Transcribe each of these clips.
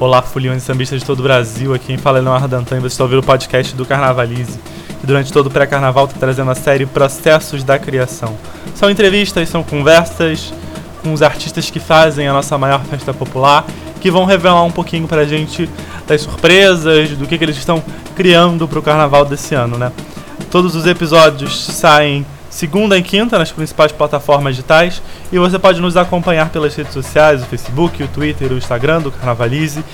Olá, foliões e sambistas de todo o Brasil. Aqui quem fala é Leonardo Dantan e você está ouvindo o podcast do Carnavalize, que durante todo o pré-carnaval está trazendo a série Processos da Criação. São entrevistas, são conversas com os artistas que fazem a nossa maior festa popular, que vão revelar um pouquinho pra gente das surpresas, do que, que eles estão criando para o carnaval desse ano, né? Todos os episódios saem segunda e quinta nas principais plataformas digitais e você pode nos acompanhar pelas redes sociais, o Facebook, o Twitter, o Instagram do Carnavalize,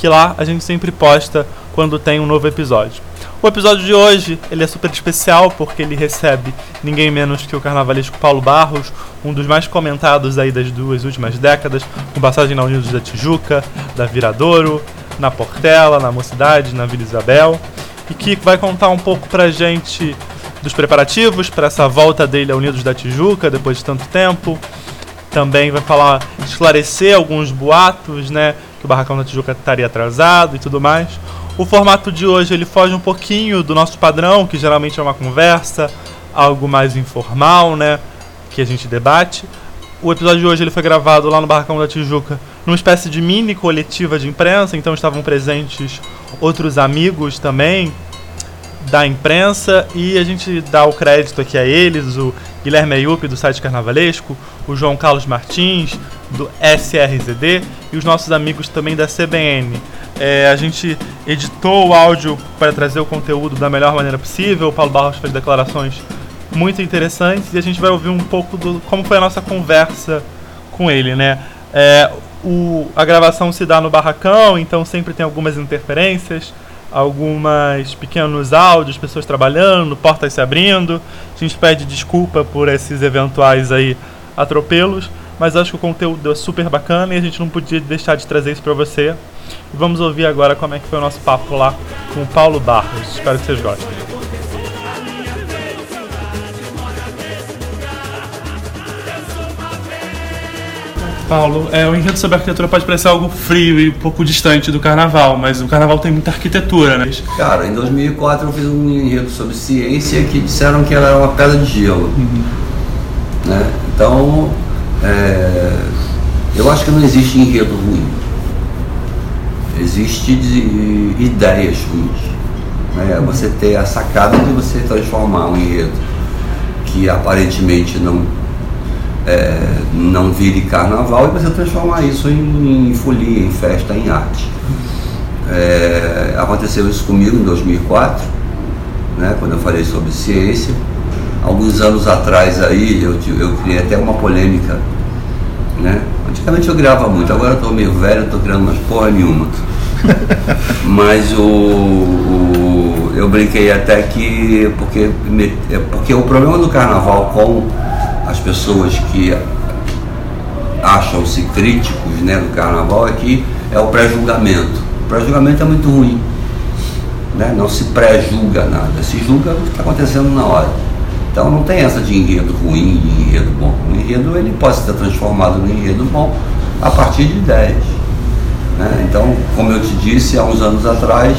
que lá a gente sempre posta quando tem um novo episódio. O episódio de hoje ele é super especial porque ele recebe ninguém menos que o carnavalesco Paulo Barros, um dos mais comentados aí das duas últimas décadas, com passagem na Unidos da Tijuca, da Viradouro, na Portela, na Mocidade, na Vila Isabel, e que vai contar um pouco pra gente dos preparativos para essa volta dele a Unidos da Tijuca depois de tanto tempo. Também vai falar, esclarecer alguns boatos, né? Que o Barracão da Tijuca estaria atrasado e tudo mais. O formato de hoje ele foge um pouquinho do nosso padrão, que geralmente é uma conversa, algo mais informal, né? Que a gente debate. O episódio de hoje ele foi gravado lá no Barracão da Tijuca, numa espécie de mini coletiva de imprensa, então estavam presentes outros amigos também, da imprensa e a gente dá o crédito aqui a eles, o Guilherme Ayup do site Carnavalesco, o João Carlos Martins do SRZD e os nossos amigos também da CBN. É, a gente editou o áudio para trazer o conteúdo da melhor maneira possível. O Paulo Barros fez declarações muito interessantes e a gente vai ouvir um pouco do como foi a nossa conversa com ele, né? É, o, a gravação se dá no barracão, então sempre tem algumas interferências algumas pequenos áudios, pessoas trabalhando, portas se abrindo. A gente pede desculpa por esses eventuais aí atropelos, mas acho que o conteúdo é super bacana e a gente não podia deixar de trazer isso para você. Vamos ouvir agora como é que foi o nosso papo lá com o Paulo Barros. Espero que vocês gostem. Paulo, é, o enredo sobre arquitetura pode parecer algo frio e um pouco distante do carnaval, mas o carnaval tem muita arquitetura, né? Cara, em 2004 eu fiz um enredo sobre ciência que disseram que ela era uma pedra de gelo. Uhum. Né? Então, é, eu acho que não existe enredo ruim. Existe de ideias ruins. Né? Uhum. Você ter a sacada de você transformar um enredo que aparentemente não é, não vire carnaval e você transformar isso em, em folia, em festa, em arte. É, aconteceu isso comigo em 2004, né, quando eu falei sobre ciência. Alguns anos atrás aí eu, eu criei até uma polêmica. Né? Antigamente eu criava muito, agora eu estou meio velho, estou criando umas porra nenhuma. Mas o, o, eu brinquei até que porque, porque o problema do carnaval com as pessoas que acham-se críticos né, do carnaval é que é o pré-julgamento. O pré-julgamento é muito ruim. Né? Não se pré-julga nada, se julga o que está acontecendo na hora. Então não tem essa de enredo ruim e enredo bom. O enredo ele pode ser transformado no enredo bom a partir de ideias. Né? Então, como eu te disse há uns anos atrás,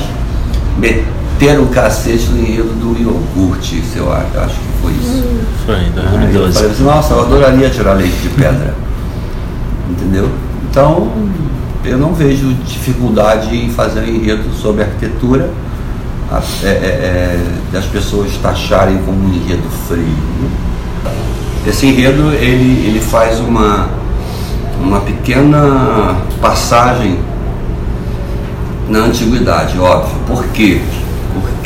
meter o cacete no enredo do iogurte, eu acho, acho que foi isso. Foi, 2012. eu falei assim, nossa, eu adoraria tirar leite de pedra. Entendeu? Então, eu não vejo dificuldade em fazer um enredo sobre arquitetura é, é, é, das pessoas taxarem como um enredo frio. Né? Esse enredo ele, ele faz uma, uma pequena passagem na antiguidade, óbvio. Por quê?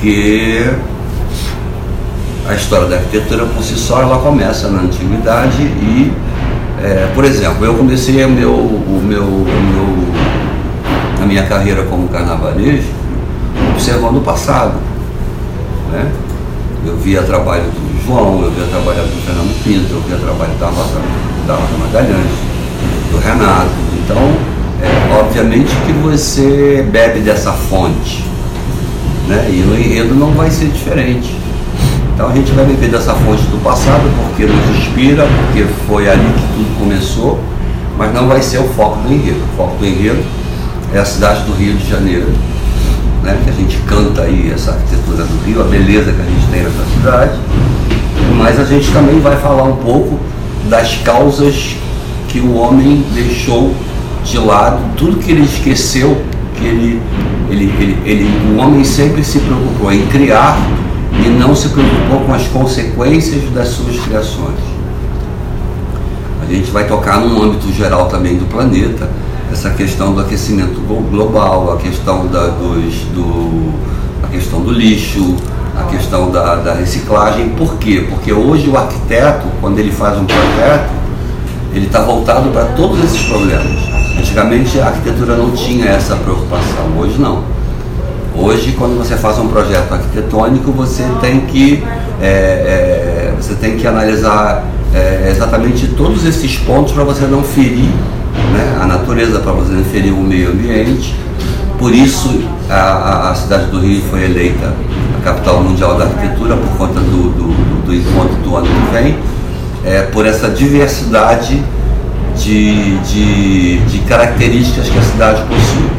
Porque a história da arquitetura por si só ela começa na antiguidade e, é, por exemplo, eu comecei meu, o meu, o meu, a minha carreira como carnavalesco observando o passado. Né? Eu via trabalho do João, eu via trabalho do Fernando Pinto, eu via trabalho da Rosa, da Rosa Magalhães, do Renato. Então, é, obviamente que você bebe dessa fonte. Né? E no enredo não vai ser diferente. Então a gente vai beber dessa fonte do passado porque nos inspira, porque foi ali que tudo começou, mas não vai ser o foco do enredo. O foco do enredo é a cidade do Rio de Janeiro, né? que a gente canta aí essa arquitetura do Rio, a beleza que a gente tem nessa cidade, Mas a gente também vai falar um pouco das causas que o homem deixou de lado, tudo que ele esqueceu, que ele, ele, ele, ele, o homem sempre se preocupou em criar e não se preocupou com as consequências das suas criações. A gente vai tocar num âmbito geral também do planeta, essa questão do aquecimento global, a questão da, dos, do, a questão do lixo, a questão da, da reciclagem. Por quê? Porque hoje o arquiteto, quando ele faz um projeto, ele está voltado para todos esses problemas. Antigamente a arquitetura não tinha essa preocupação, hoje não. Hoje, quando você faz um projeto arquitetônico, você tem que, é, é, você tem que analisar é, exatamente todos esses pontos para você não ferir né, a natureza, para você não ferir o meio ambiente. Por isso, a, a, cidade do Rio foi eleita a capital mundial da arquitetura por conta do, do, do encontro do ano que vem, é, por essa diversidade de, de, de características que a cidade possui.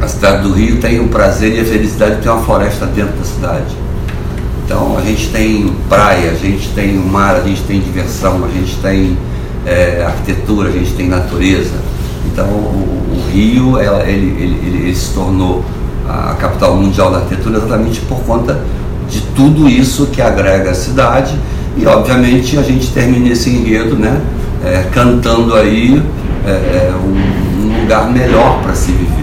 A cidade do Rio tem o prazer e a felicidade de ter uma floresta dentro da cidade. Então a gente tem praia, a gente tem o mar, a gente tem diversão, a gente tem é, arquitetura, a gente tem natureza. Então o, o Rio ela, ele, ele, ele, se tornou a capital mundial da arquitetura exatamente por conta de tudo isso que agrega a cidade e obviamente a gente termina esse enredo né, é, cantando aí é, é um, um, lugar melhor para se viver.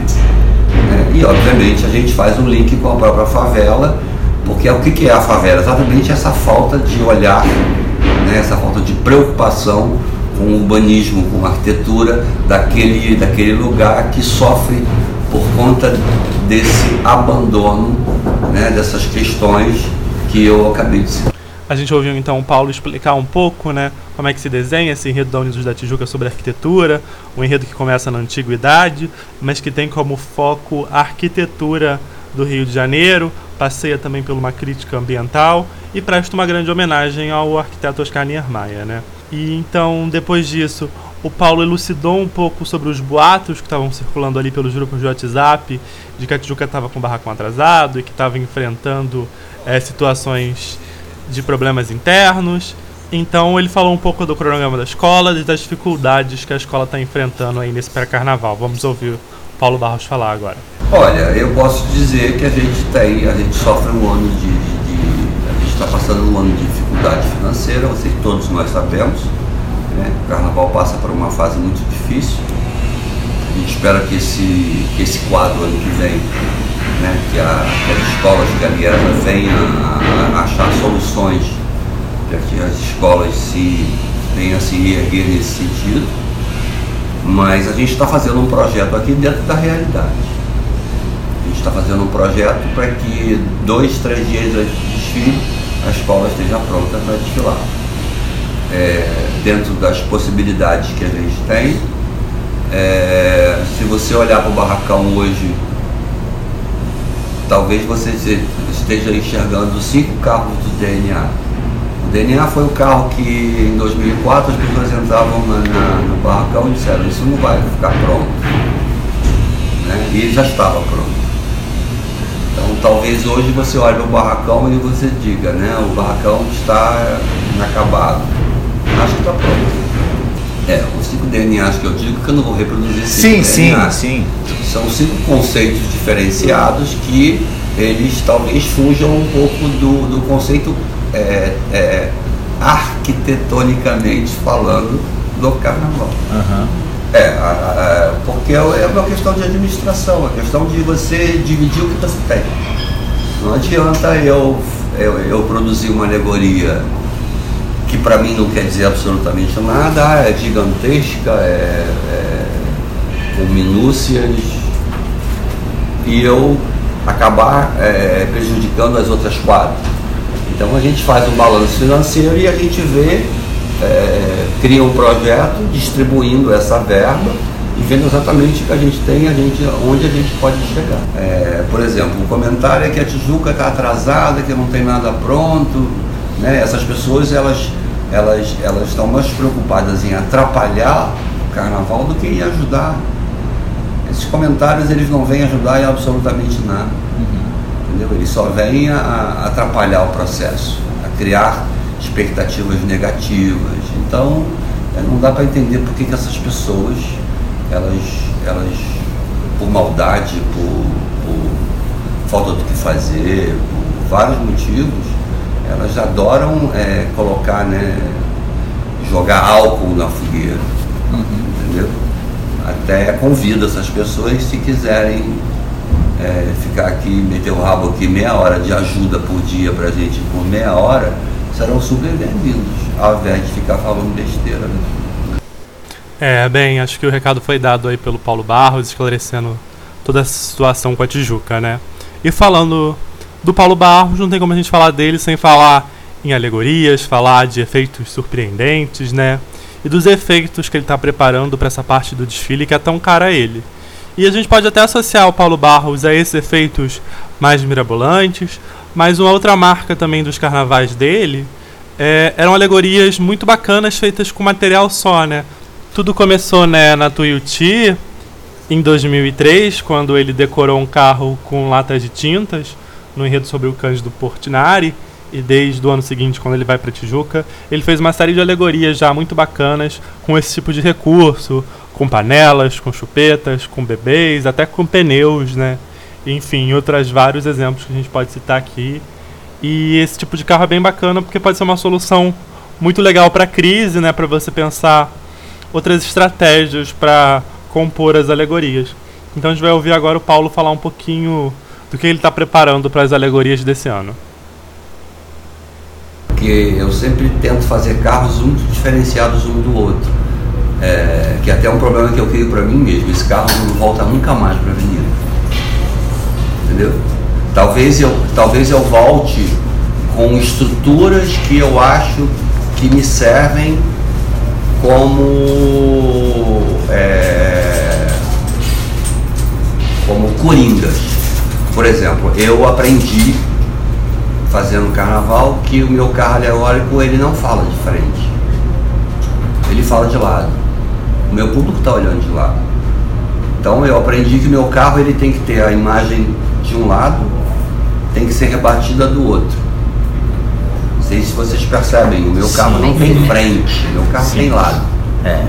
Né? E obviamente a gente faz um link com a própria favela, porque o que é a favela? Exatamente essa falta de olhar, né, essa falta de preocupação com o urbanismo, com a arquitetura daquele, daquele lugar que sofre por conta desse abandono né, dessas questões que eu acabei de citar. A gente ouviu então o Paulo explicar um pouco né, como é que se desenha esse enredo da Unidos da Tijuca sobre arquitetura, um enredo que começa na antiguidade, mas que tem como foco a arquitetura do Rio de Janeiro, passeia também por uma crítica ambiental e presta uma grande homenagem ao arquiteto Oscar Niemeyer, né? E então, depois disso, o Paulo elucidou um pouco sobre os boatos que estavam circulando ali pelos grupos de WhatsApp, de que a Tijuca estava com o barracão atrasado e que estava enfrentando é, situações de problemas internos. Então ele falou um pouco do cronograma da escola e das dificuldades que a escola está enfrentando aí nesse pré-carnaval. Vamos ouvir o Paulo Barros falar agora. Olha, eu posso dizer que a gente tem, a gente sofre um ano de, de, de a gente está passando um ano de dificuldade financeira, que todos nós sabemos. Né? O carnaval passa por uma fase muito difícil. A gente espera que esse, que esse quadro ano que vem né, que, a, que as escolas de Galeana venham a, a, achar soluções para que as escolas se venham a se erguer nesse sentido. Mas a gente está fazendo um projeto aqui dentro da realidade. A gente está fazendo um projeto para que dois, três dias antes do desfile a escola esteja pronta para desfilar. É, dentro das possibilidades que a gente tem, é, se você olhar para o barracão hoje talvez você esteja enxergando cinco carros do DNA. O DNA foi o carro que em 2004 as pessoas entravam na, na, no barracão e disseram isso não vai ficar pronto. Né? E já estava pronto. Então talvez hoje você olhe o barracão e você diga, né, o barracão está inacabado. Acho que está pronto. É, os cinco DNAs que eu digo que eu não vou reproduzir sim, sim, sim. São cinco conceitos diferenciados que eles talvez fujam um pouco do, do conceito é, é, arquitetonicamente falando do carnaval. Uhum. É, a, a, porque é, é uma questão de administração, a questão de você dividir o que você tem. Não adianta eu, eu, eu produzir uma alegoria que para mim não quer dizer absolutamente nada, é gigantesca, é, é, com minúcias, e eu acabar é, prejudicando as outras quatro. Então a gente faz um balanço financeiro e a gente vê, é, cria um projeto distribuindo essa verba e vendo exatamente o que a gente tem, a gente, onde a gente pode chegar. É, por exemplo, o comentário é que a Tijuca está atrasada, que não tem nada pronto. Né? Essas pessoas elas elas, elas estão mais preocupadas em atrapalhar o carnaval do que em ajudar. Esses comentários eles não vêm ajudar em absolutamente nada. Uhum. Entendeu? Eles só vêm a, a atrapalhar o processo. criar expectativas negativas. Então, é, não dá para entender por que, que essas pessoas, elas, elas por maldade, por, por falta do que fazer, por vários motivos, elas adoram é, colocar, né, jogar álcool na fogueira, uhum. entendeu? Até convido essas pessoas se quiserem é, ficar aqui, meter o rabo aqui meia hora de ajuda por dia pra gente por meia hora, serão super bem-vindos, ao invés de ficar falando besteira. Né? É, bem, acho que o recado foi dado aí pelo Paulo Barros, esclarecendo toda essa situação com a Tijuca, né? E falando do Paulo Barros, não tem como a gente falar dele sem falar em alegorias, falar de efeitos surpreendentes, né? E dos efeitos que ele está preparando para essa parte do desfile que é tão cara a ele. E a gente pode até associar o Paulo Barros a esses efeitos mais mirabolantes, mas uma outra marca também dos carnavais dele é, eram alegorias muito bacanas feitas com material só, né? Tudo começou né, na Tuiuti em 2003, quando ele decorou um carro com latas de tintas no enredo sobre o Cândido Portinari. E desde o ano seguinte, quando ele vai para Tijuca, ele fez uma série de alegorias já muito bacanas com esse tipo de recurso, com panelas, com chupetas, com bebês, até com pneus, né? Enfim, outros vários exemplos que a gente pode citar aqui. E esse tipo de carro é bem bacana porque pode ser uma solução muito legal para a crise, né? Para você pensar outras estratégias para compor as alegorias. Então a gente vai ouvir agora o Paulo falar um pouquinho do que ele está preparando para as alegorias desse ano. Que eu sempre tento fazer carros muito diferenciados um do outro. É, que até é um problema que eu crio para mim mesmo. Esse carro não volta nunca mais para a avenida. Entendeu? Talvez eu, talvez eu volte com estruturas que eu acho que me servem como é, como coringas. Por exemplo, eu aprendi fazendo carnaval que o meu carro alegórico ele não fala de frente, ele fala de lado. O meu público está olhando de lado. Então eu aprendi que o meu carro ele tem que ter a imagem de um lado, tem que ser rebatida do outro sei se vocês percebem, o meu Sim. carro não tem frente, o meu carro Sim. tem lado. É.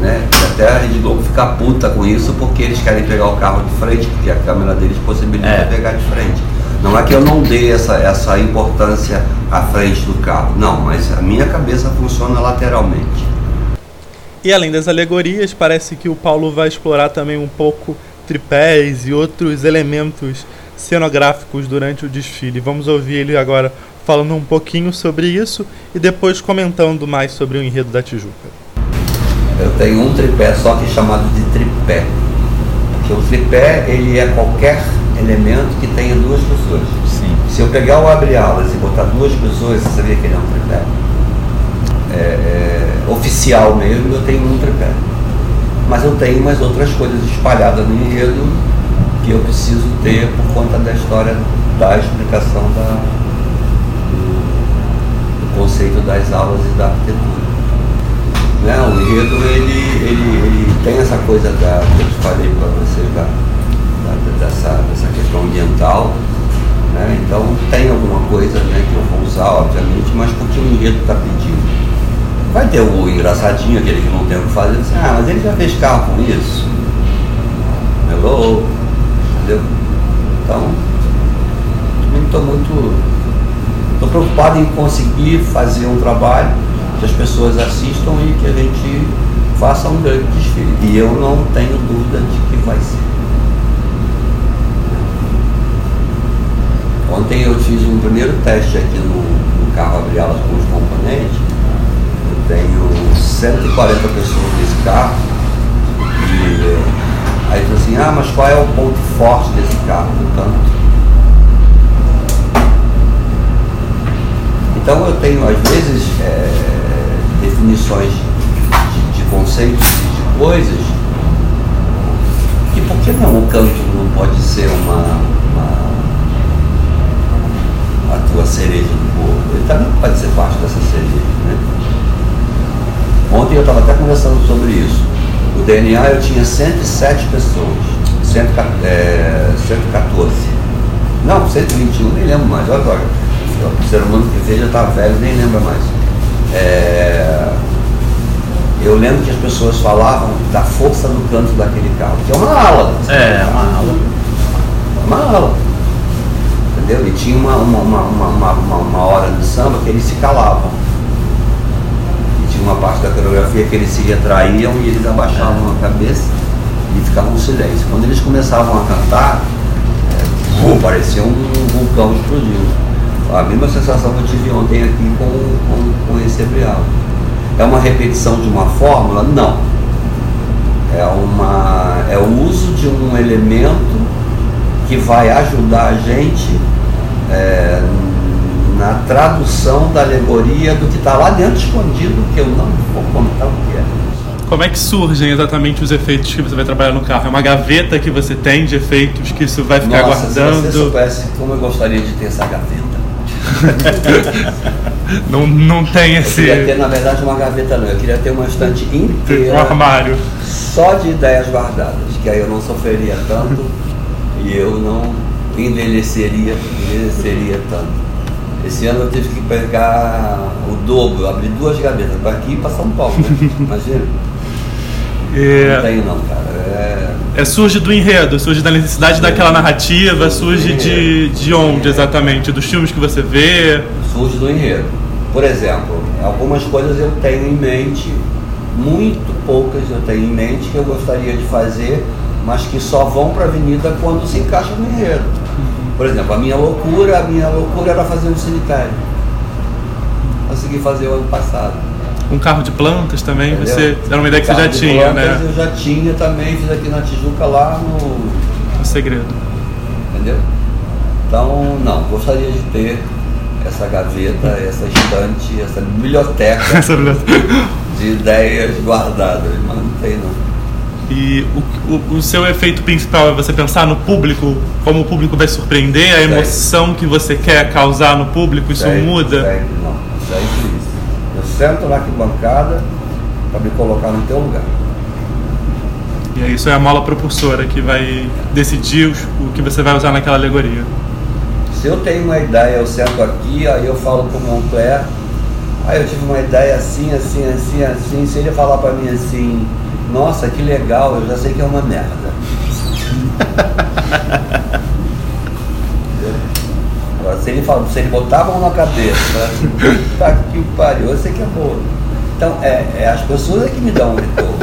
Né? Até a Rede Globo fica puta com isso porque eles querem pegar o carro de frente, porque a câmera deles possibilita é. pegar de frente. Não é que eu não dê essa, essa importância à frente do carro, não, mas a minha cabeça funciona lateralmente. E além das alegorias, parece que o Paulo vai explorar também um pouco tripés e outros elementos cenográficos durante o desfile. Vamos ouvir ele agora falando um pouquinho sobre isso e depois comentando mais sobre o enredo da Tijuca. Eu tenho um tripé só que é chamado de tripé. Porque o tripé ele é qualquer elemento que tenha duas pessoas. Sim. Se eu pegar o abre-alas e botar duas pessoas, você sabia que ele é um tripé? É, é, oficial mesmo, eu tenho um tripé. Mas eu tenho mais outras coisas espalhadas no enredo que eu preciso ter por conta da história da explicação da, conceito das aulas e da arquitetura. Né? O enredo ele, ele, ele tem essa coisa da, que eu te falei para vocês da, dessa, dessa questão ambiental. Né? Então tem alguma coisa né, que eu vou usar, obviamente, mas porque o enredo está pedindo. Vai ter o engraçadinho, aquele que não tem o que fazer, assim, ah, mas ele já fez carro com isso. Hello? Entendeu? Então, não estou muito Estou preocupado em conseguir fazer um trabalho que as pessoas assistam e que a gente faça um grande desfile. E eu não tenho dúvida de que vai ser. Ontem eu fiz um primeiro teste aqui no, no carro Abrialas com os componentes. Eu tenho 140 pessoas nesse carro. E aí eu assim, ah, mas qual é o ponto forte desse carro? Tanto Então eu tenho, às vezes, é, definições de, de, conceitos e de coisas que por que não o canto não pode ser uma, uma a cereja do bolo? Ele também pode ser parte dessa cereja, né? Ontem eu estava até conversando sobre isso. O DNA eu tinha 107 pessoas, 114. É, não, 121, nem lembro mais, olha agora o ser humano que fez já está velho, nem lembra mais. É, eu lembro que as pessoas falavam da força do canto daquele carro, que é uma ala. É, uma ala. Uma ala. Entendeu? E tinha uma, uma, uma, uma, uma, hora de samba que eles se calavam. E tinha uma parte da coreografia que eles se retraíam e eles abaixavam a cabeça e ficavam em silêncio. Quando eles começavam a cantar, é, parecia um vulcão explodindo. A mesma sensação que eu tive ontem aqui com, com, com esse ebrial. É uma repetição de uma fórmula? Não. É, uma, é o uso de um elemento que vai ajudar a gente é, na tradução da alegoria do que está lá dentro escondido, que eu não vou contar o que é. Como é que surgem exatamente os efeitos que você vai trabalhar no carro? É uma gaveta que você tem de efeitos que isso vai ficar Nossa, guardando? Se você soubesse como eu gostaria de ter essa gaveta. não, não tem esse. Eu queria ter, na verdade, uma gaveta não. Eu queria ter uma estante inteira. Um armário. Só de ideias guardadas. Que aí eu não sofreria tanto e eu não envelheceria, envelheceria tanto. Esse ano eu tive que pegar o dobro, abrir duas gavetas para aqui e para São Paulo. Né? Imagina. É... Não tenho não, cara. É... é... surge do enredo, surge da necessidade é. daquela narrativa, surge de, de onde exatamente? Dos filmes que você vê? Surge do enredo. Por exemplo, algumas coisas eu tenho em mente, muito poucas eu tenho em mente que eu gostaria de fazer, mas que só vão para a avenida quando se encaixam no enredo. Por exemplo, a minha loucura, a minha loucura era fazer um cemitério. Consegui fazer o ano passado um carro de plantas também, Entendeu? você era uma ideia que você já tinha, né? Eu já tinha também, fiz aqui na Tijuca lá no. No segredo. Entendeu? Então, não, gostaria de ter essa gaveta, essa estante, essa biblioteca de ideias guardadas, mas não tem não. E o, o, o, seu efeito principal é você pensar no público, como o público vai surpreender, a emoção que você quer causar no público, isso sempre, muda? Sempre, não, sempre isso. Eu sento na arquibancada para me colocar no teu lugar. E aí isso é a mola propulsora que vai decidir o que você vai usar naquela alegoria. Se eu tenho uma ideia, eu sento aqui, aí eu falo com o Montclair, aí eu tive uma ideia assim, assim, assim, assim, se ele falar para mim assim, nossa, que legal, eu já sei que é uma merda. Se ele, fala, se ele botar a mão na cabeça, puta que pariu, eu sei que é boa. Então, é, é, as pessoas é que me dão um retorno.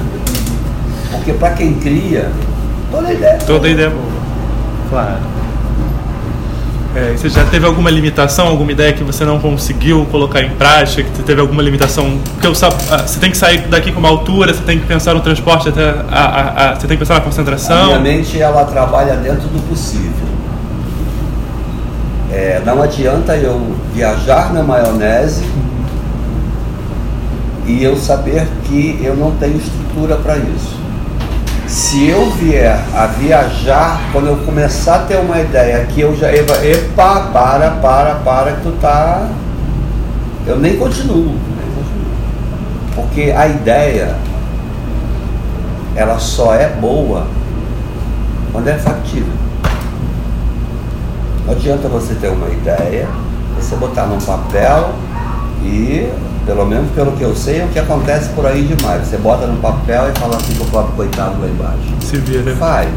Porque para quem cria, toda ideia é boa. Toda ideia é boa. Claro. É, você já teve alguma limitação, alguma ideia que você não conseguiu colocar em prática, que teve alguma limitação? Porque ah, você tem que sair daqui com uma altura, você tem que pensar no transporte, até a, a, a, você tem que pensar na concentração. A minha mente ela trabalha dentro do possível. É, não adianta eu viajar na maionese e eu saber que eu não tenho estrutura para isso. Se eu vier a viajar, quando eu começar a ter uma ideia que eu já. Epa, para, para, para, que tu tá. Eu nem continuo. Porque a ideia, ela só é boa quando é factível. Não adianta você ter uma ideia, você botar num papel e, pelo menos pelo que eu sei, é o que acontece por aí demais. Você bota no papel e fala assim com o pobre coitado lá embaixo. Se vira. Faz.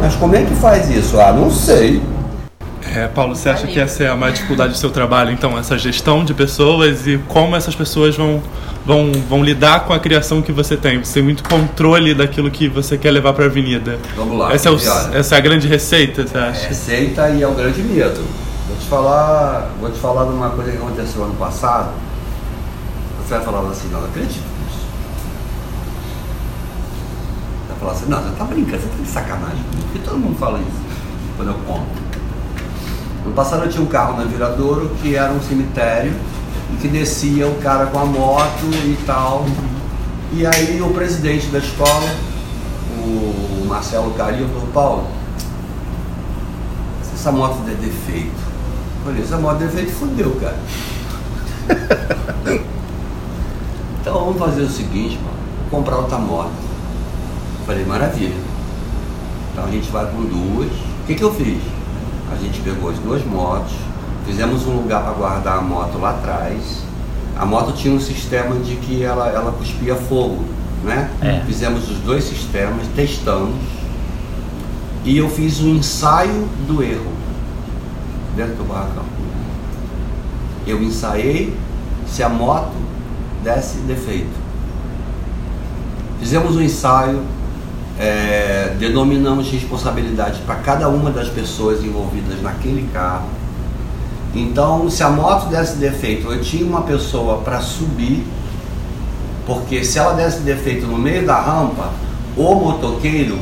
Mas como é que faz isso? Ah, não sei. É, Paulo, você acha que essa é a maior dificuldade do seu trabalho, então, essa gestão de pessoas e como essas pessoas vão, vão, vão lidar com a criação que você tem? Você tem muito controle daquilo que você quer levar para a avenida. Vamos lá. Essa é, o, essa é a grande receita, você acha? É receita e é o grande medo. Te falar, vou te falar de uma coisa que aconteceu ano passado. Você vai falar assim, não, acredito nisso. Vai falar assim, não, você tá brincando, você tá de sacanagem. Porque todo mundo fala isso quando eu conto. No passado eu tinha um carro na Viradouro que era um cemitério e que descia o cara com a moto e tal. E aí o presidente da escola, o Marcelo Carinho, falou, Paulo, essa moto der defeito. Eu falei, essa moto der defeito fudeu, cara. então vamos fazer o seguinte, mano, comprar outra moto. Falei, maravilha. Então a gente vai com duas. O que, que eu fiz? A gente pegou as duas motos, Fizemos um lugar para guardar a moto lá atrás. A moto tinha um sistema de que ela, ela cuspia fogo, né? É. Fizemos os dois sistemas, testamos. E eu fiz um ensaio do erro dentro do barracão. Eu ensaiei se a moto desse defeito. Fizemos um ensaio, é, denominamos responsabilidade para cada uma das pessoas envolvidas naquele carro. Então, se a moto desse defeito, eu tinha uma pessoa para subir, porque se ela desse defeito no meio da rampa, o motoqueiro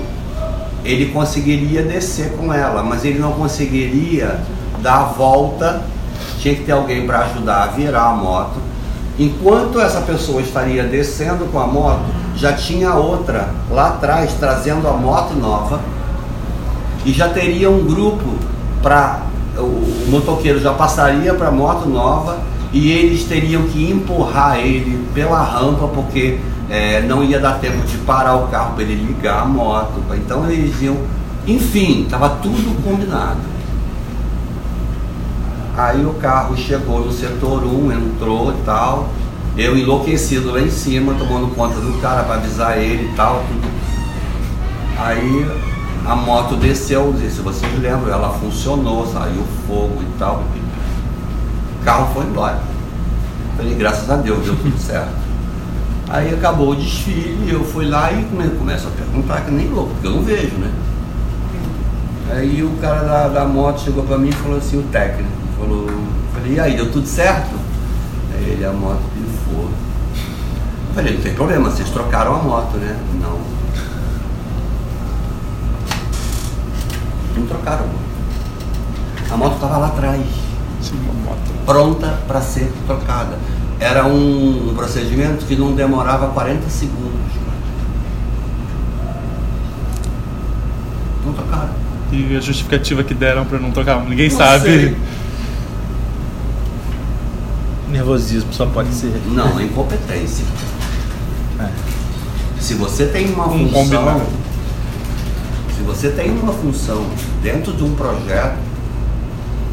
ele conseguiria descer com ela, mas ele não conseguiria dar a volta. Tinha que ter alguém para ajudar a virar a moto. Enquanto essa pessoa estaria descendo com a moto, já tinha outra lá atrás trazendo a moto nova e já teria um grupo para o, motoqueiro já passaria para a moto nova e eles teriam que empurrar ele pela rampa porque é, não ia dar tempo de parar o carro para ele ligar a moto. Então eles iam, enfim, estava tudo combinado. Aí o carro chegou no setor 1, entrou e tal. Eu enlouquecido lá em cima, tomando conta do cara para avisar ele e tal. Tudo. Aí a moto desceu, se vocês lembram, ela funcionou, saiu fogo e tal. O carro foi embora. Falei, graças a Deus, deu tudo certo. Aí acabou o desfile, eu fui lá e come- começo a perguntar, que nem louco, porque eu não vejo, né? Aí o cara da, da moto chegou pra mim e falou assim, o técnico, falou, falei, e aí, deu tudo certo? Aí ele, a moto pifou. Eu falei, não tem problema, vocês trocaram a moto, né? Não. Não trocaram a moto. A moto estava lá atrás uma moto. pronta para ser trocada. Era um, procedimento que não demorava 40 segundos. Não trocaram. E a justificativa que deram pra não trocar, ninguém Não sabe. sei. Nervosismo só pode ser. Não, é incompetência. É. Se você tem uma Um função, combinado. se você tem uma função dentro de um projeto,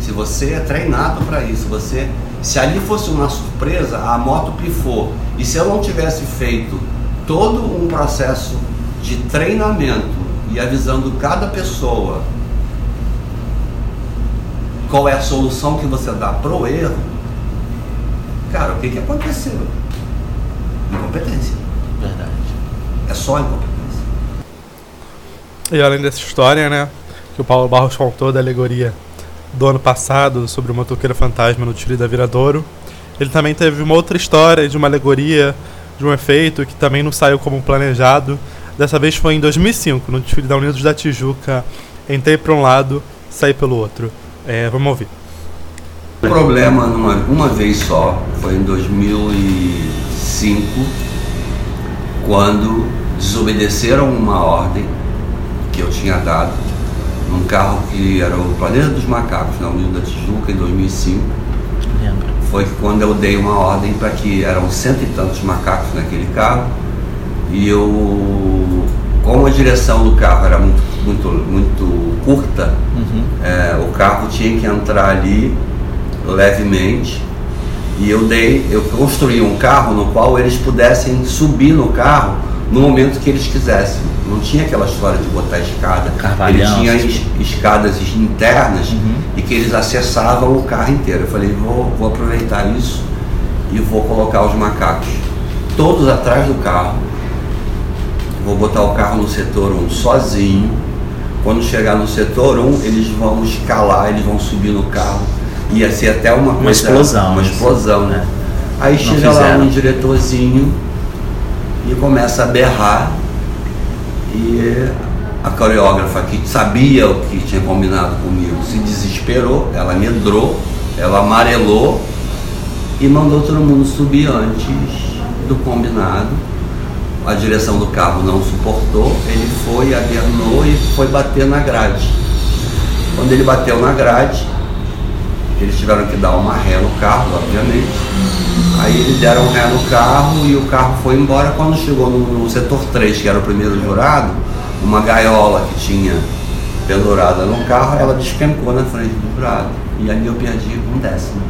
se você é treinado para isso, você, se ali fosse uma surpresa, a moto pifou. E se eu não tivesse feito todo um processo de treinamento e avisando cada pessoa qual é a solução que você dá pro erro, cara, o que, que aconteceu? Incompetência. Verdade. É só incompetência. E além dessa história, né, que o Paulo Barros contou da alegoria do ano passado sobre o motoqueiro fantasma no tiro da Viradouro, ele também teve uma outra história de uma alegoria, de um efeito que também não saiu como planejado. Dessa vez foi em 2005, no desfile da Unidos da Tijuca. Entrei para um lado, saí pelo outro. É, vamos ouvir. O problema numa, uma vez só foi em 2005, quando desobedeceram uma ordem que eu tinha dado num carro que era o Planeta dos Macacos, na União da Tijuca, em 2005. Lembro. Foi quando eu dei uma ordem para que eram cento e tantos macacos naquele carro e eu, como a direção do carro era muito, muito, muito curta, Uhum. é, o carro tinha que entrar ali levemente e eu dei, eu construí um carro no qual eles pudessem subir no carro no momento que eles quisessem. Não tinha aquela história de botar escada. Carvalhão, Ele tinha es- escadas internas Uhum. e que eles acessavam o carro inteiro. Eu falei, vou, vou aproveitar isso e vou colocar os macacos todos atrás do carro. Vou botar o carro no setor 1 sozinho. Quando chegar no setor 1, eles vão escalar, eles vão subir no carro. Ia ser até uma coisa. explosão, Uma isso, explosão, né? né? Aí Não chega lá fizeram. um diretorzinho e começa a berrar. E a coreógrafa que sabia o que tinha combinado comigo se desesperou, ela medrou, ela amarelou e mandou todo mundo subir antes do combinado. A direção do carro não suportou, ele foi, adernou e foi bater na grade. Quando ele bateu na grade, eles tiveram que dar uma ré no carro, obviamente. Aí eles deram ré no carro e o carro foi embora. Quando chegou no, no setor 3, que era o primeiro jurado, uma gaiola que tinha pendurada no carro, ela despencou na frente do jurado. E ali eu perdi um décimo.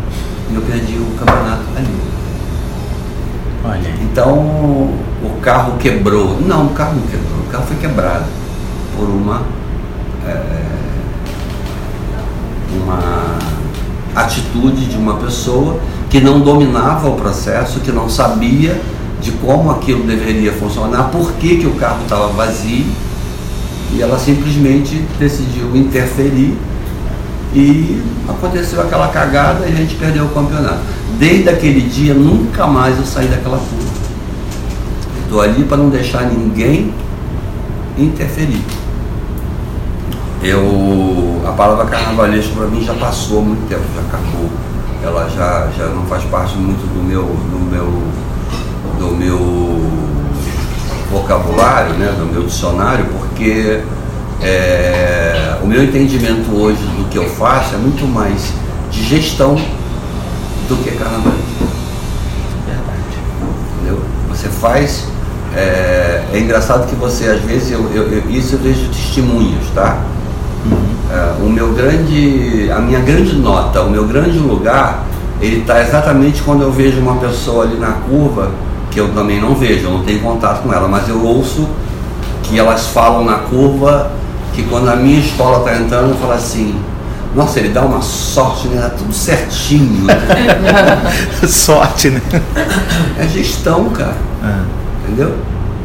E eu perdi o campeonato ali. Olha. Então o carro quebrou. Não, o carro não quebrou. O carro foi quebrado por uma é, uma atitude de uma pessoa que não dominava o processo, que não sabia de como aquilo deveria funcionar, por que, que o carro estava vazio, e ela simplesmente decidiu interferir e aconteceu aquela cagada e a gente perdeu o campeonato. Desde aquele dia nunca mais eu saí daquela curva. Estou ali para não deixar ninguém interferir. Eu, a palavra carnavalesco para mim já passou há muito tempo, já acabou. Ela já, já não faz parte muito do meu, do meu, do meu vocabulário, né, do meu dicionário, porque é, o meu entendimento hoje do que eu faço é muito mais de gestão do que carnavalesco. Verdade. Entendeu? Você faz. É, é engraçado que você, às vezes, eu, eu- eu- isso eu vejo testemunhos, tá? É, o meu grande, a minha grande nota, o meu grande lugar, ele está exatamente quando eu vejo uma pessoa ali na curva, que eu também não vejo, eu não tenho contato com ela, mas eu ouço que elas falam na curva, que quando a minha escola está entrando, eu falo assim, nossa, ele dá uma sorte, né? Dá tudo certinho. Sorte, né? é gestão, cara. Ah, entendeu?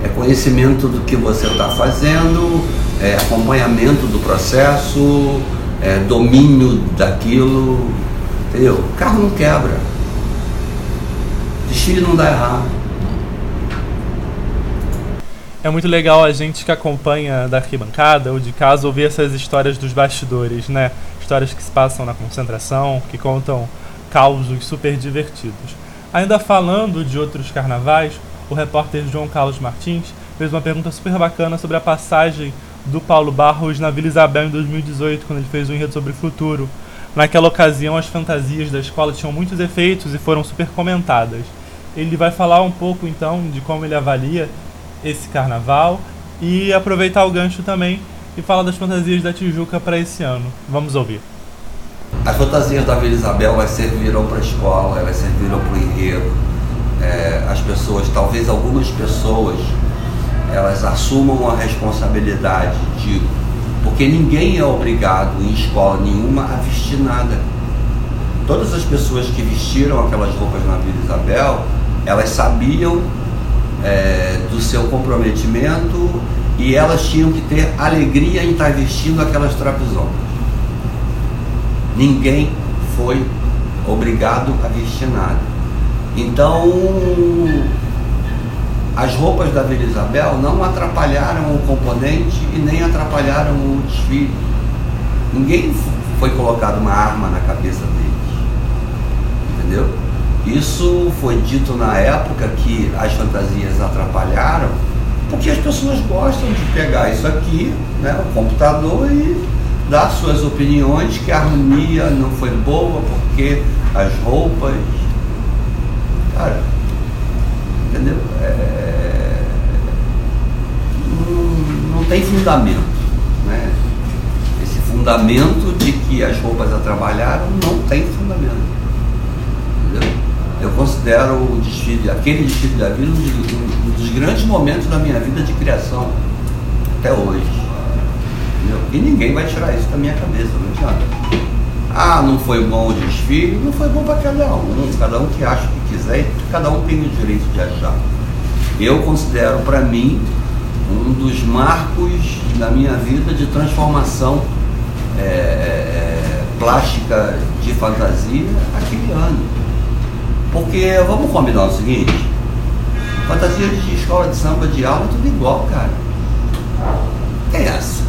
É conhecimento do que você está fazendo, é acompanhamento do processo, é domínio daquilo, entendeu? O carro não quebra, desfile não dá errado. É muito legal a gente que acompanha da arquibancada ou de casa ouvir essas histórias dos bastidores, né? Histórias que se passam na concentração, que contam causos super divertidos. Ainda falando de outros carnavais, o repórter João Carlos Martins fez uma pergunta super bacana sobre a passagem do Paulo Barros na Vila Isabel em 2018, quando ele fez o enredo sobre o futuro. Naquela ocasião, as fantasias da escola tinham muitos efeitos e foram super comentadas. Ele vai falar um pouco então de como ele avalia esse carnaval e aproveitar o gancho também e falar das fantasias da Tijuca para esse ano. Vamos ouvir. As fantasias da Vila Isabel elas serviram para a escola, elas serviram para o enredo. É, as pessoas, talvez algumas pessoas, elas assumam a responsabilidade de. Porque ninguém é obrigado em escola nenhuma a vestir nada. Todas as pessoas que vestiram aquelas roupas na Vila Isabel, elas sabiam é, do seu comprometimento e elas tinham que ter alegria em estar vestindo aquelas trapezonas. Ninguém foi obrigado a vestir nada. Então, as roupas da Vila Isabel não atrapalharam o componente e nem atrapalharam o desfile. Ninguém foi colocado uma arma na cabeça deles. Entendeu? Isso foi dito na época que as fantasias atrapalharam, porque as pessoas gostam de pegar isso aqui, né, o computador e dar suas opiniões que a harmonia não foi boa porque as roupas. Cara, entendeu? É, não, não tem fundamento, né? Esse fundamento de que as roupas atrapalharam não tem fundamento. Entendeu? Eu considero o desfile, aquele desfile da vida, um dos, grandes momentos da minha vida de criação até hoje. Entendeu? E ninguém vai tirar isso da minha cabeça, não adianta. Ah, não foi bom o desfile, não foi bom para cada um, cada um que acha o que quiser cada um tem o direito de achar. Eu considero para mim um dos marcos da minha vida de transformação é, é, plástica de fantasia aquele ano. Porque vamos combinar o seguinte, fantasia de escola de samba de aula é tudo igual, cara. Tem essa.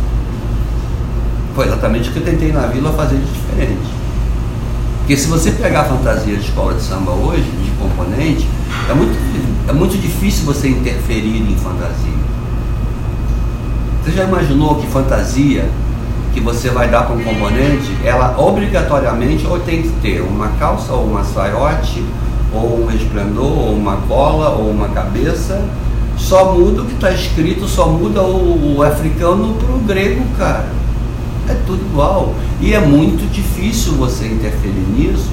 Foi exatamente o que eu tentei na vila fazer de diferente. Porque se você pegar a fantasia de escola de samba hoje, de componente, é muito, é muito difícil você interferir em fantasia. Você já imaginou que fantasia que você vai dar para um componente, ela obrigatoriamente ou tem que ter uma calça ou uma saiote, ou um resplendor, ou uma cola, ou uma cabeça, só muda o que está escrito, só muda o, o africano para o grego, cara. É tudo igual. E é muito difícil você interferir nisso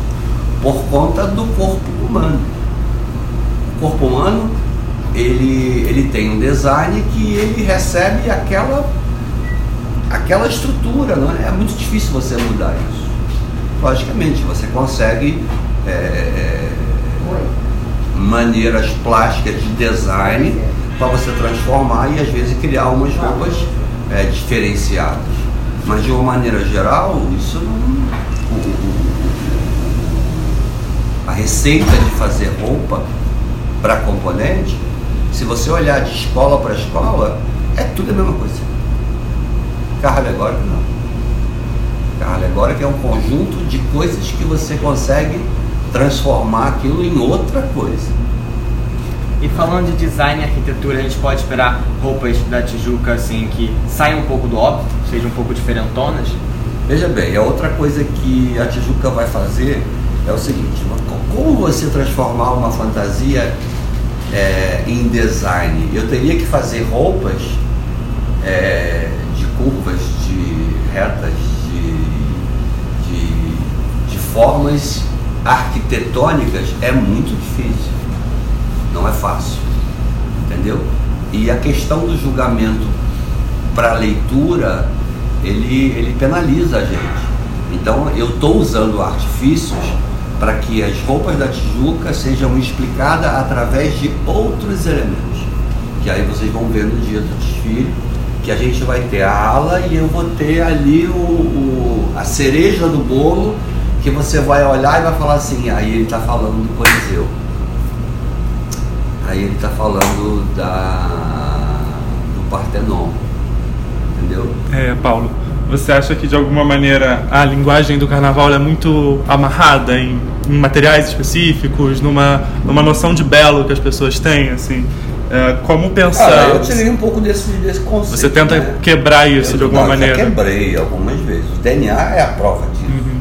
por conta do corpo humano. O corpo humano ele, ele tem um design que ele recebe aquela, aquela estrutura, não é? É muito difícil você mudar isso. Logicamente, você consegue é, é maneiras plásticas de design para você transformar e às vezes criar umas roupas é, diferenciadas. Mas de uma maneira geral, isso não. A receita de fazer roupa para componente, se você olhar de escola para escola, é tudo a mesma coisa. Carro alegórico não. Carro alegórico é um conjunto de coisas que você consegue transformar aquilo em outra coisa. E falando de design e arquitetura, a gente pode esperar roupas da Tijuca assim que saiam um pouco do óbvio, sejam um pouco diferentonas? Veja bem, a outra coisa que a Tijuca vai fazer é o seguinte: como você transformar uma fantasia é, em design? Eu teria que fazer roupas é, de curvas, de retas, de, de, de formas arquitetônicas é muito difícil, não é fácil, entendeu? E a questão do julgamento para leitura, ele, ele penaliza a gente. Então eu estou usando artifícios para que as roupas da Tijuca sejam explicadas através de outros elementos. Que aí vocês vão ver no dia do desfile, que a gente vai ter a ala e eu vou ter ali o, o a cereja do bolo que você vai olhar e vai falar assim, aí ele está falando do Coliseu. Aí ele está falando da, do Partenon. Entendeu? É, Paulo. Você acha que de alguma maneira a linguagem do carnaval é muito amarrada em, em, materiais específicos, numa, numa noção de belo que as pessoas têm, assim? É, como pensar? Ah, eu tirei um pouco desse, desse conceito. Você tenta né? quebrar isso eu, de alguma não, maneira? Eu quebrei algumas vezes. O DNA é a prova disso. Uhum.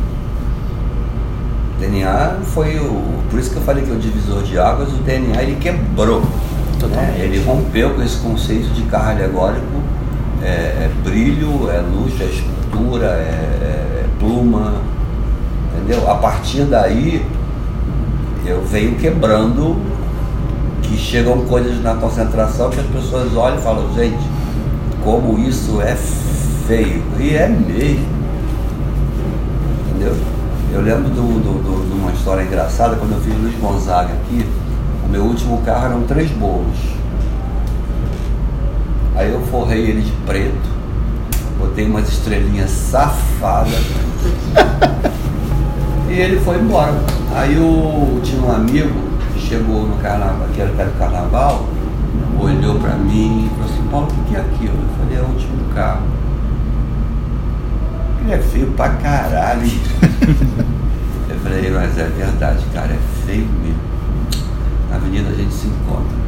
DNA foi o. Por isso que eu falei que é o divisor de águas, o DNA ele quebrou. Né? Ele rompeu com esse conceito de carro alegórico. É, é brilho, é luz, é escultura, é, é pluma. Entendeu? A partir daí eu venho quebrando que chegam coisas na concentração que as pessoas olham e falam, gente, como isso é feio. E é mesmo. Entendeu? Eu lembro de do, do, do, do, uma história engraçada, quando eu fiz Luiz Gonzaga aqui, o meu último carro eram três bolos. Aí eu forrei ele de preto, botei umas estrelinhas safadas e ele foi embora. Aí eu tinha um amigo que chegou no carnaval, que era do carnaval, olhou para mim e falou assim, Paulo, o que é aquilo? Eu falei, é o último carro. Ele é feio pra caralho. eu falei, mas é verdade, cara, é feio mesmo. Na avenida a gente se encontra.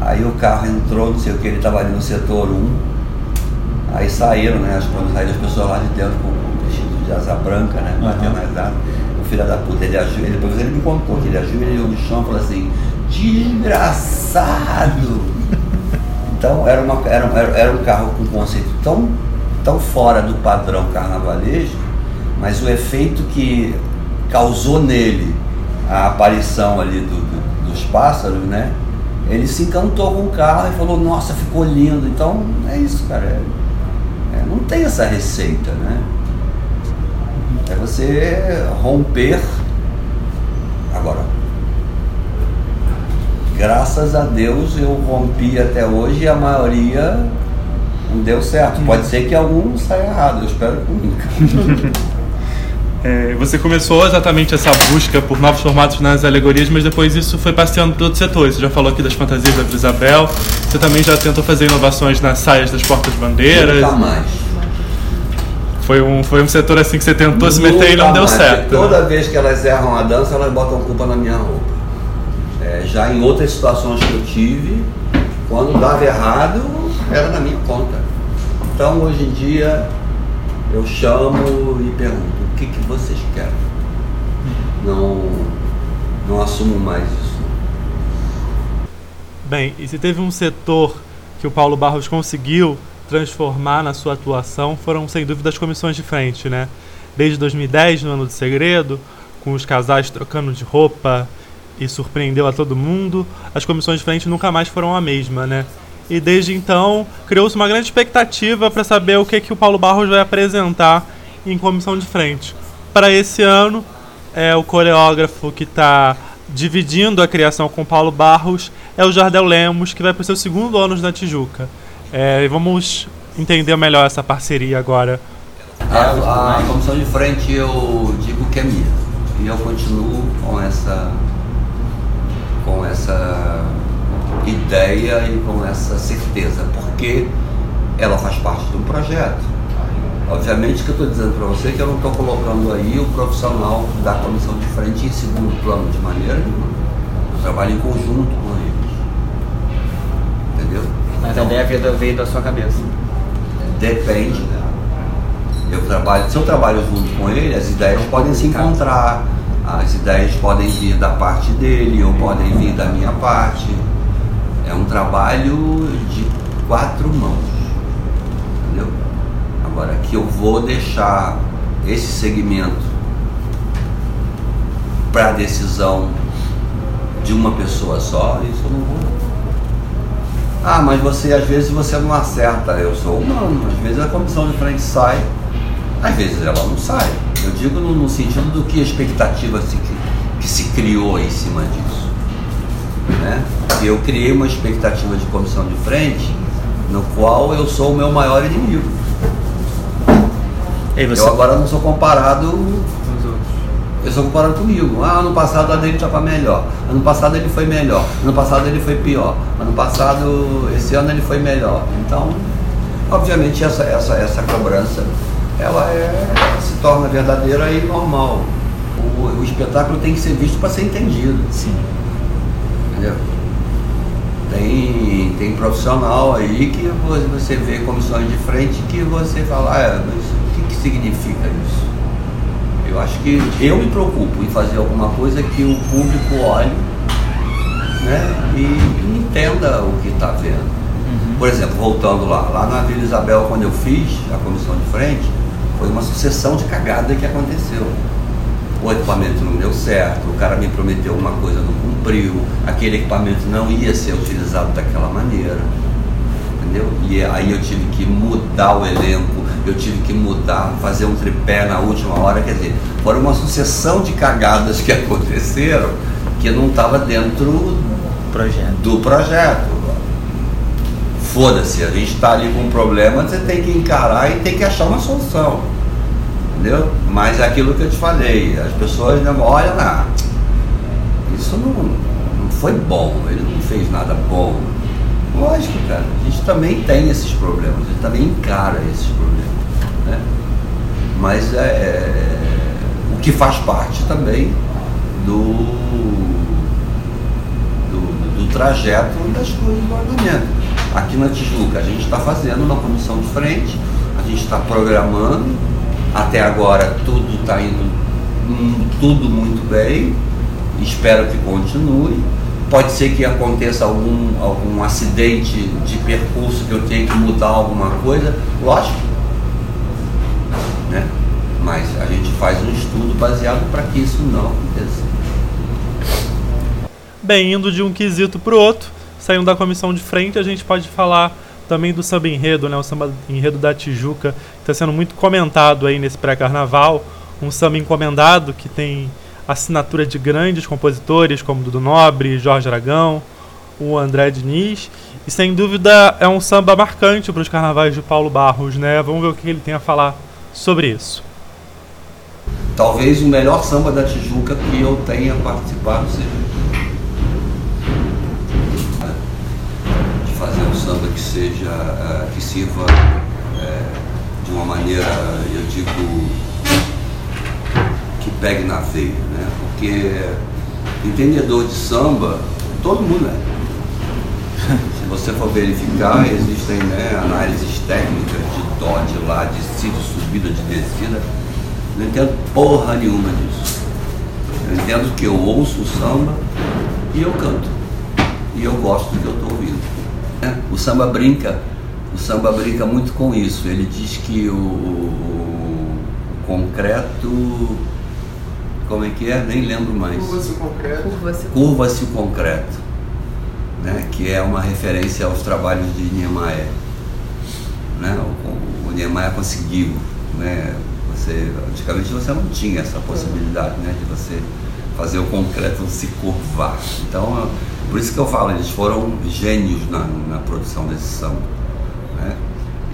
Aí o carro entrou, não sei o que, ele estava ali no setor 1. Aí saíram, né? Quando saíram as pessoas lá de dentro com um vestido de asa branca, né? Batendo uhum. as O filho da puta, ele ajoelhou, depois ele me contou que ele ajoelhou no chão e falou assim, desgraçado! Então era, uma, era, era um carro com um conceito tão tão fora do padrão carnavalesco, mas o efeito que causou nele a aparição ali do, do, dos pássaros, né? Ele se encantou com o carro e falou, nossa, ficou lindo. Então é isso, cara. É, é, não tem essa receita, né? É você romper. Agora, graças a Deus eu rompi até hoje e a maioria não deu certo. Pode ser que algum saia errado, eu espero que nunca. É, você começou exatamente essa busca por novos formatos nas alegorias, mas depois isso foi passeando por outros setores. Você já falou aqui das fantasias da Isabel, você também já tentou fazer inovações nas saias das portas-bandeiras. Nunca mais. Foi um, foi um setor assim que você tentou Nunca se meter e não mais. deu certo. Toda né? vez que elas erram a dança, elas botam culpa na minha roupa. É, já em outras situações que eu tive, quando dava errado, era na minha conta. Então hoje em dia eu chamo e pergunto o que, que vocês querem. Não, não assumo mais isso. Bem, e se teve um setor que o Paulo Barros conseguiu transformar na sua atuação foram, sem dúvida, as comissões de frente, né? Desde 2010, no Ano do Segredo, com os casais trocando de roupa e surpreendeu a todo mundo, as comissões de frente nunca mais foram a mesma, né? E desde então criou-se uma grande expectativa para saber o que, que o Paulo Barros vai apresentar em comissão de frente. Para esse ano, é o coreógrafo que está dividindo a criação com Paulo Barros é o Jardel Lemos, que vai para o seu segundo ano na Tijuca. É, vamos entender melhor essa parceria agora. A, a comissão de frente eu digo que é minha. E eu continuo com essa com essa ideia e com essa certeza, porque ela faz parte um projeto. Obviamente que eu estou dizendo para você que eu não estou colocando aí o profissional da comissão de frente em segundo plano de maneira nenhuma. Eu trabalho em conjunto com eles. Entendeu? Mas a ideia veio, veio da sua cabeça. Depende. Eu trabalho, se eu trabalho junto com ele, as ideias podem se encontrar, as ideias podem vir da parte dele ou podem vir da minha parte. É um trabalho de quatro mãos. Entendeu? Agora que eu vou deixar esse segmento para decisão de uma pessoa só, isso eu não vou. Ah, mas você às vezes você não acerta. Eu sou humano, às vezes a comissão de frente sai, às vezes ela não sai. Eu digo no, no sentido do que a expectativa se, que se criou em cima disso. Né? Eu criei uma expectativa de comissão de frente no qual eu sou o meu maior inimigo. você... Eu agora não sou comparado eu sou comparado comigo. Ah, ano passado a dele estava melhor. Ano passado ele foi melhor. Ano passado ele foi pior. Ano passado, esse ano ele foi melhor. Então, obviamente essa, essa, essa cobrança ela é, se torna verdadeira e normal. O, o espetáculo tem que ser visto para ser entendido. Sim. Entendeu? Tem, tem profissional aí que você vê comissões de frente que você fala, ah, mas o que, que significa isso? Eu acho que eu me preocupo em fazer alguma coisa que o público olhe né, e, entenda o que está vendo. Uhum. Por exemplo, voltando lá, lá na Vila Isabel, quando eu fiz a comissão de frente, foi uma sucessão de cagada que aconteceu. O equipamento não deu certo, o cara me prometeu uma coisa, não cumpriu, aquele equipamento não ia ser utilizado daquela maneira. Entendeu? E aí eu tive que mudar o elenco, eu tive que mudar, fazer um tripé na última hora, quer dizer, foram uma sucessão de cagadas que aconteceram que não estava dentro projeto. do projeto. Foda-se, a gente está ali com um problema, você tem que encarar e tem que achar uma solução. Entendeu? Mas é aquilo que eu te falei, as pessoas não olham lá. Isso não, não foi bom, ele não fez nada bom. Lógico, cara, a gente também tem esses problemas, a gente também encara esses problemas. Né? Mas é, é o que faz parte também do, do, do trajeto das coisas do andamento. Aqui na Tijuca, a gente está fazendo uma comissão de frente, a gente está programando, até agora tudo está indo hum, tudo muito bem, espero que continue pode ser que aconteça algum, algum acidente de percurso que eu tenha que mudar alguma coisa, lógico. Né? Mas a gente faz um estudo baseado para que isso não aconteça. Bem, indo de um quesito para o outro, saindo da comissão de frente, a gente pode falar também do samba enredo, né? o samba enredo da Tijuca, que está sendo muito comentado aí nesse pré-carnaval. Um samba encomendado que tem assinatura de grandes compositores como Dudu Nobre, Jorge Aragão, o André Diniz. E sem dúvida é um samba marcante para os carnavais de Paulo Barros, né? Vamos ver o que ele tem a falar sobre isso. Talvez o melhor samba da Tijuca que eu tenha participado seja. De fazer um samba que seja, eh, que sirva é, de uma maneira, eu digo, pegue na né? Porque entendedor de samba, todo mundo é. Se você for verificar, existem né, análises técnicas de dó, de lá, de si, de subida, de descida. Não entendo porra nenhuma disso. Eu entendo que eu ouço o samba e eu canto. E eu gosto do que eu estou ouvindo. Né? O samba brinca o samba brinca muito com isso. Ele diz que o, o concreto. Como é que é? Nem lembro mais. Curva-se o concreto. Curva-se. O concreto, né? que é uma referência aos trabalhos de Niemeyer. Né? O, o Niemeyer conseguiu. Né? Você, antigamente você não tinha essa possibilidade né? de você fazer o concreto se curvar. Então, por isso que eu falo, eles foram gênios na, na produção desse samba. Né?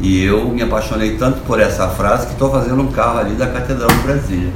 E eu me apaixonei tanto por essa frase que estou fazendo um carro ali da Catedral do Brasília.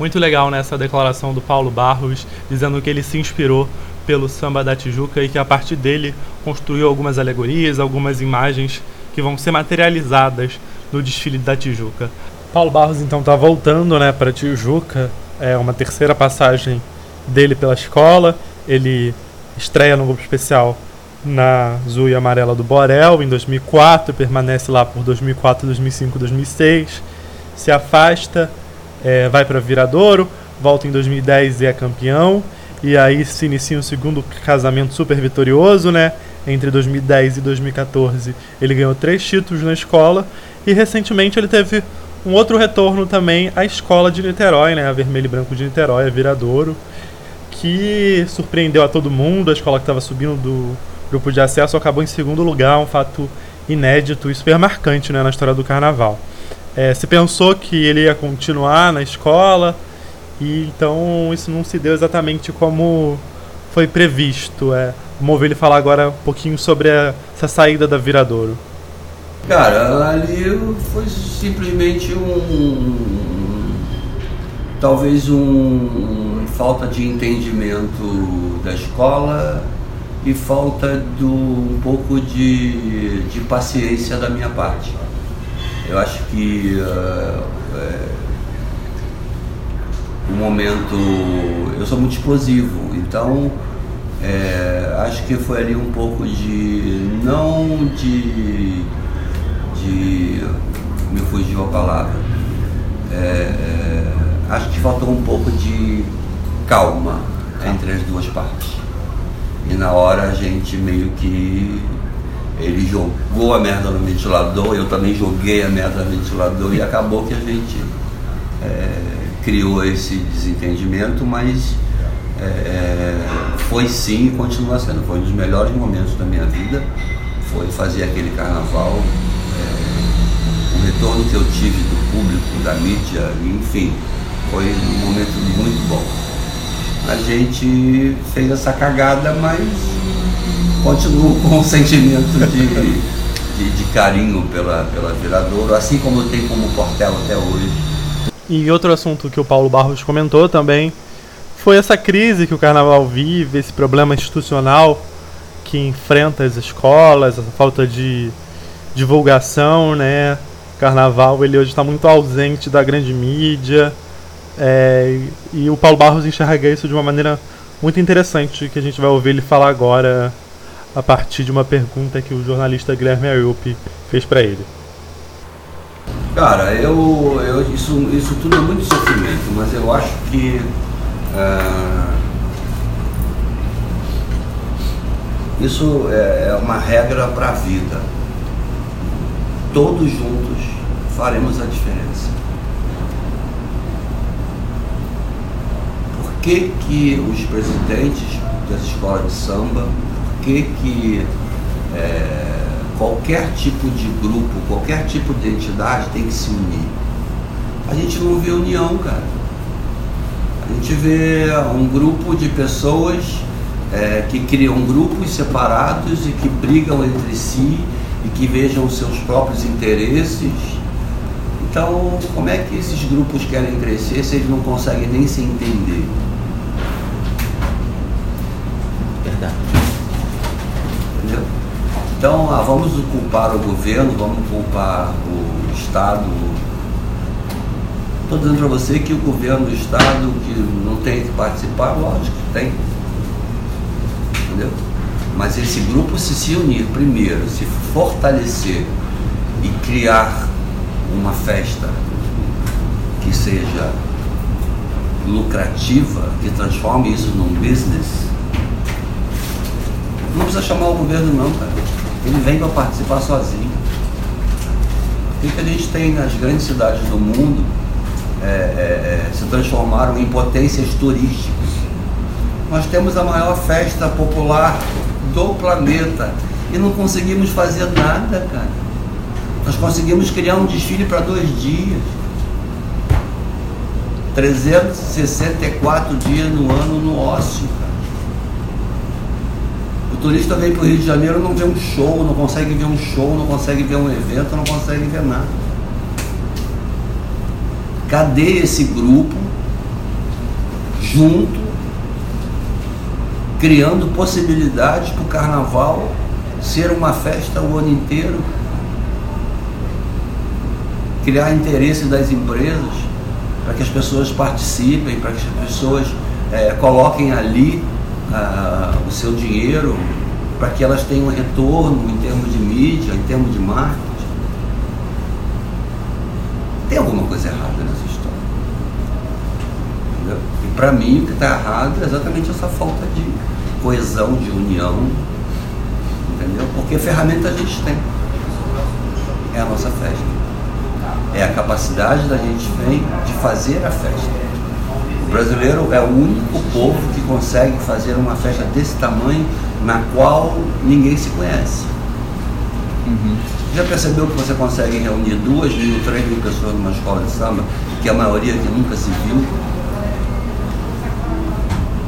Muito legal nessa declaração do Paulo Barros, dizendo que ele se inspirou pelo samba da Tijuca e que a partir dele construiu algumas alegorias, algumas imagens que vão ser materializadas no desfile da Tijuca. Paulo Barros então está voltando, né, para Tijuca, é uma terceira passagem dele pela escola. Ele estreia no grupo especial na Azul e Amarela do Borel em 2004, permanece lá por 2004, 2005, 2006, se afasta, é, vai para Viradouro, volta em 2010 e é campeão, e aí se inicia um segundo casamento super vitorioso, né? Entre 2010 e 2014 ele ganhou três títulos na escola e recentemente ele teve um outro retorno também à escola de Niterói, né? A Vermelho e Branco de Niterói, a Viradouro, que surpreendeu a todo mundo. A escola que estava subindo do grupo de acesso acabou em segundo lugar, um fato inédito e super marcante né, na história do carnaval. É, se pensou que ele ia continuar na escola, e então isso não se deu exatamente como foi previsto. É, vamos ouvir ele falar agora um pouquinho sobre a, essa saída da Viradouro. Cara, ali foi simplesmente um. talvez um, um, falta de entendimento da escola e falta do um pouco de, de paciência da minha parte. Eu acho que uh, é, o momento. Eu sou muito explosivo, então é, acho que foi ali um pouco de. não de de. me fugiu a palavra. É, acho que faltou um pouco de calma entre as duas partes. E na hora a gente meio que. Ele jogou a merda no ventilador, eu também joguei a merda no ventilador e acabou que a gente é, criou esse desentendimento, mas é, é foi sim e continua sendo. Foi um dos melhores momentos da minha vida. Foi fazer aquele carnaval o retorno que eu tive do público, da mídia, enfim, foi um momento muito bom. A gente fez essa cagada, mas continuo com um sentimento de, de, de, carinho pela, pela Viradouro, assim como eu tenho como Portela até hoje. E outro assunto que o Paulo Barros comentou também foi essa crise que o carnaval vive, esse problema institucional que enfrenta as escolas, essa falta de divulgação, né? Carnaval ele hoje está muito ausente da grande mídia é, e o Paulo Barros enxerga isso de uma maneira muito interessante que a gente vai ouvir ele falar agora a partir de uma pergunta que o jornalista Guilherme Ayup fez para ele. Cara, eu, eu isso, isso tudo é muito sofrimento, mas eu acho que uh, isso é, é uma regra para a vida todos juntos faremos a diferença. Por que, que os presidentes das escolas de samba, que, que é, qualquer tipo de grupo, qualquer tipo de entidade tem que se unir? A gente não vê união, cara. A gente vê um grupo de pessoas é, que criam grupos separados e que brigam entre si e que vejam seus próprios interesses. Então, como é que esses grupos querem crescer se eles não conseguem nem se entender? Então, ah, vamos culpar o governo, vamos culpar o Estado. Estou dizendo para você que o governo do Estado que não tem que participar, lógico que tem. Entendeu? Mas esse grupo se se unir primeiro, se fortalecer e criar uma festa que seja lucrativa, que transforme isso num business, não precisa chamar o governo não, cara. Ele vem para participar sozinho. O que a gente tem nas grandes cidades do mundo é, é, é, se transformaram em potências turísticas. Nós temos a maior festa popular do planeta e não conseguimos fazer nada, cara. Nós conseguimos criar um desfile para dois dias. 364 dias no ano no ócio, turista vem para o Rio de Janeiro não vê um show, não consegue ver um show, não consegue ver um evento, não consegue ver nada. Cadê esse grupo junto, criando possibilidades para o carnaval ser uma festa o ano inteiro? Criar interesse das empresas para que as pessoas participem, para que as pessoas é, coloquem ali o seu dinheiro, para que elas tenham retorno em termos de mídia, em termos de marketing. Tem alguma coisa errada nessa história. Entendeu? E para mim o que está errado é exatamente essa falta de coesão, de união. Entendeu? Porque ferramenta a gente tem. É a nossa festa. É a capacidade da gente vem de fazer a festa. O brasileiro é o único povo que consegue fazer uma festa desse tamanho na qual ninguém se conhece. Uhum. Já percebeu que você consegue reunir duas mil, três mil pessoas numa escola de samba, que a maioria que nunca se viu?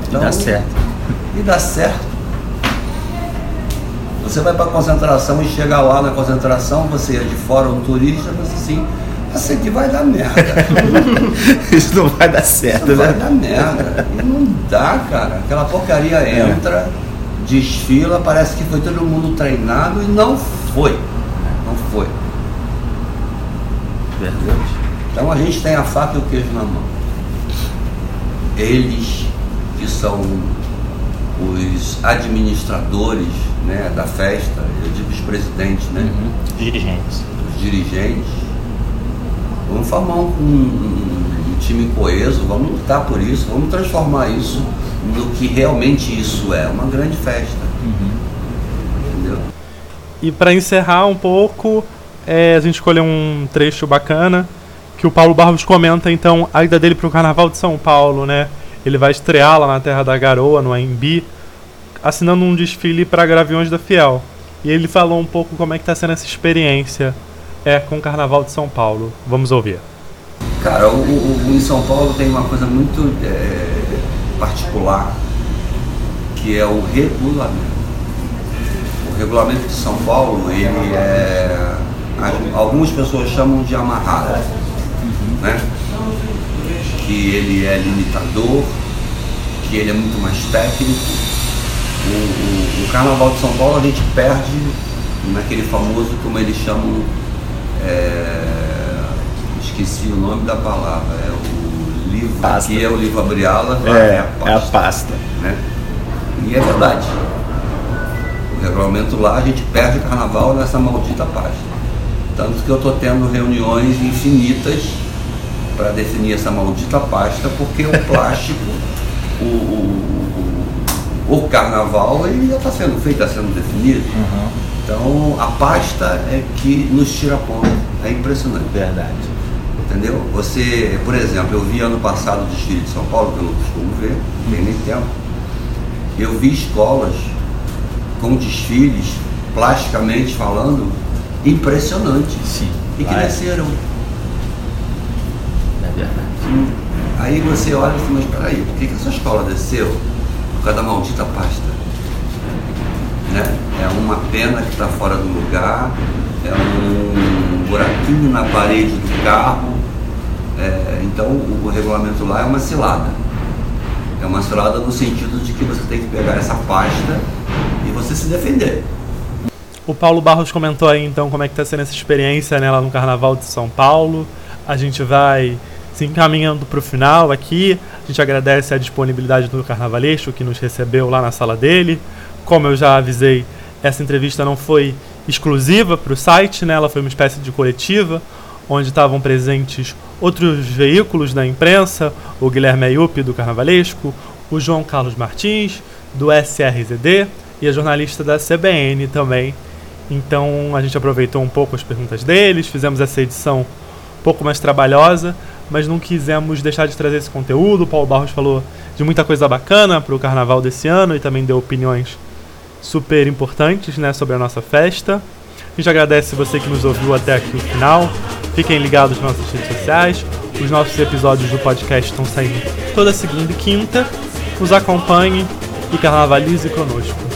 Então, e dá certo. E dá certo. Você vai para a concentração e chega lá na concentração, você é de fora, um turista, você assim, essa aqui vai dar merda. Isso não vai dar certo, Isso né? Vai dar merda. E não dá, cara. Aquela porcaria é. entra, desfila, parece que foi todo mundo treinado e não foi. Não foi. Verdade. Então a gente tem a faca e o queijo na mão. Eles que são os administradores né, da festa, eu digo os presidentes, né? Uhum. Dirigentes. Os dirigentes. Vamos formar um, um, um, time coeso, vamos lutar por isso, vamos transformar isso no que realmente isso é, uma grande festa. Entendeu? E para encerrar um pouco, é, a gente escolheu um trecho bacana que o Paulo Barros comenta então a ida dele para o Carnaval de São Paulo, né? Ele vai estrear lá na Terra da Garoa, no AMB, assinando um desfile para Graviões da Fiel. E ele falou um pouco como é que está sendo essa experiência é, com o Carnaval de São Paulo. Vamos ouvir. Cara, o, o, o em São Paulo tem uma coisa muito é, particular, que é o regulamento o regulamento de São Paulo, ele é. Algumas pessoas chamam de amarrado, né? Que ele é limitador, que ele é muito mais técnico. O, o, o Carnaval de São Paulo a gente perde naquele famoso, como eles chamam, é, esqueci o nome da palavra, é o livro, pasta. aqui é o livro Abriala, é, é, a pasta. É a pasta. Né? E é verdade regulamento lá, a gente perde o carnaval nessa maldita pasta. Tanto que eu estou tendo reuniões infinitas para definir essa maldita pasta, porque o plástico, o, o, o, carnaval, ele já está sendo feito, está sendo definido. Uhum. Então a pasta é que nos tira a ponta. É impressionante. Verdade. Entendeu? Você, por exemplo, eu vi ano passado o desfile de São Paulo, que eu não costumo ver, não tem nem tempo. Eu vi escolas com desfiles, plasticamente falando, impressionantes. Sim. E que desceram. É verdade. Aí você olha e diz, mas peraí, por que, que essa escola desceu? Por causa da maldita pasta. Né? É uma pena que está fora do lugar, é um buraquinho na parede do carro. É, então o regulamento lá é uma cilada. É uma cilada no sentido de que você tem que pegar essa pasta e você se defender. O Paulo Barros comentou aí então como é que está sendo essa experiência né, lá no Carnaval de São Paulo. A gente vai se encaminhando para o final aqui. A gente agradece a disponibilidade do Carnavalesco que nos recebeu lá na sala dele. Como eu já avisei, essa entrevista não foi exclusiva para o site, né? ela foi uma espécie de coletiva, onde estavam presentes outros veículos da imprensa, o Guilherme Ayup do Carnavalesco, o João Carlos Martins, do SRZD, e a jornalista da CBN também, Então a gente aproveitou um pouco as perguntas deles, fizemos essa edição pouco mais trabalhosa, mas não quisemos deixar de trazer esse conteúdo. O Paulo Barros falou de muita coisa bacana para o carnaval desse ano e também deu opiniões super importantes né, sobre a nossa festa. A gente agradece você que nos ouviu até aqui o final. Fiquem ligados nas nossas redes sociais. Os nossos episódios do podcast estão saindo toda segunda e quinta. Nos acompanhe e carnavalize conosco.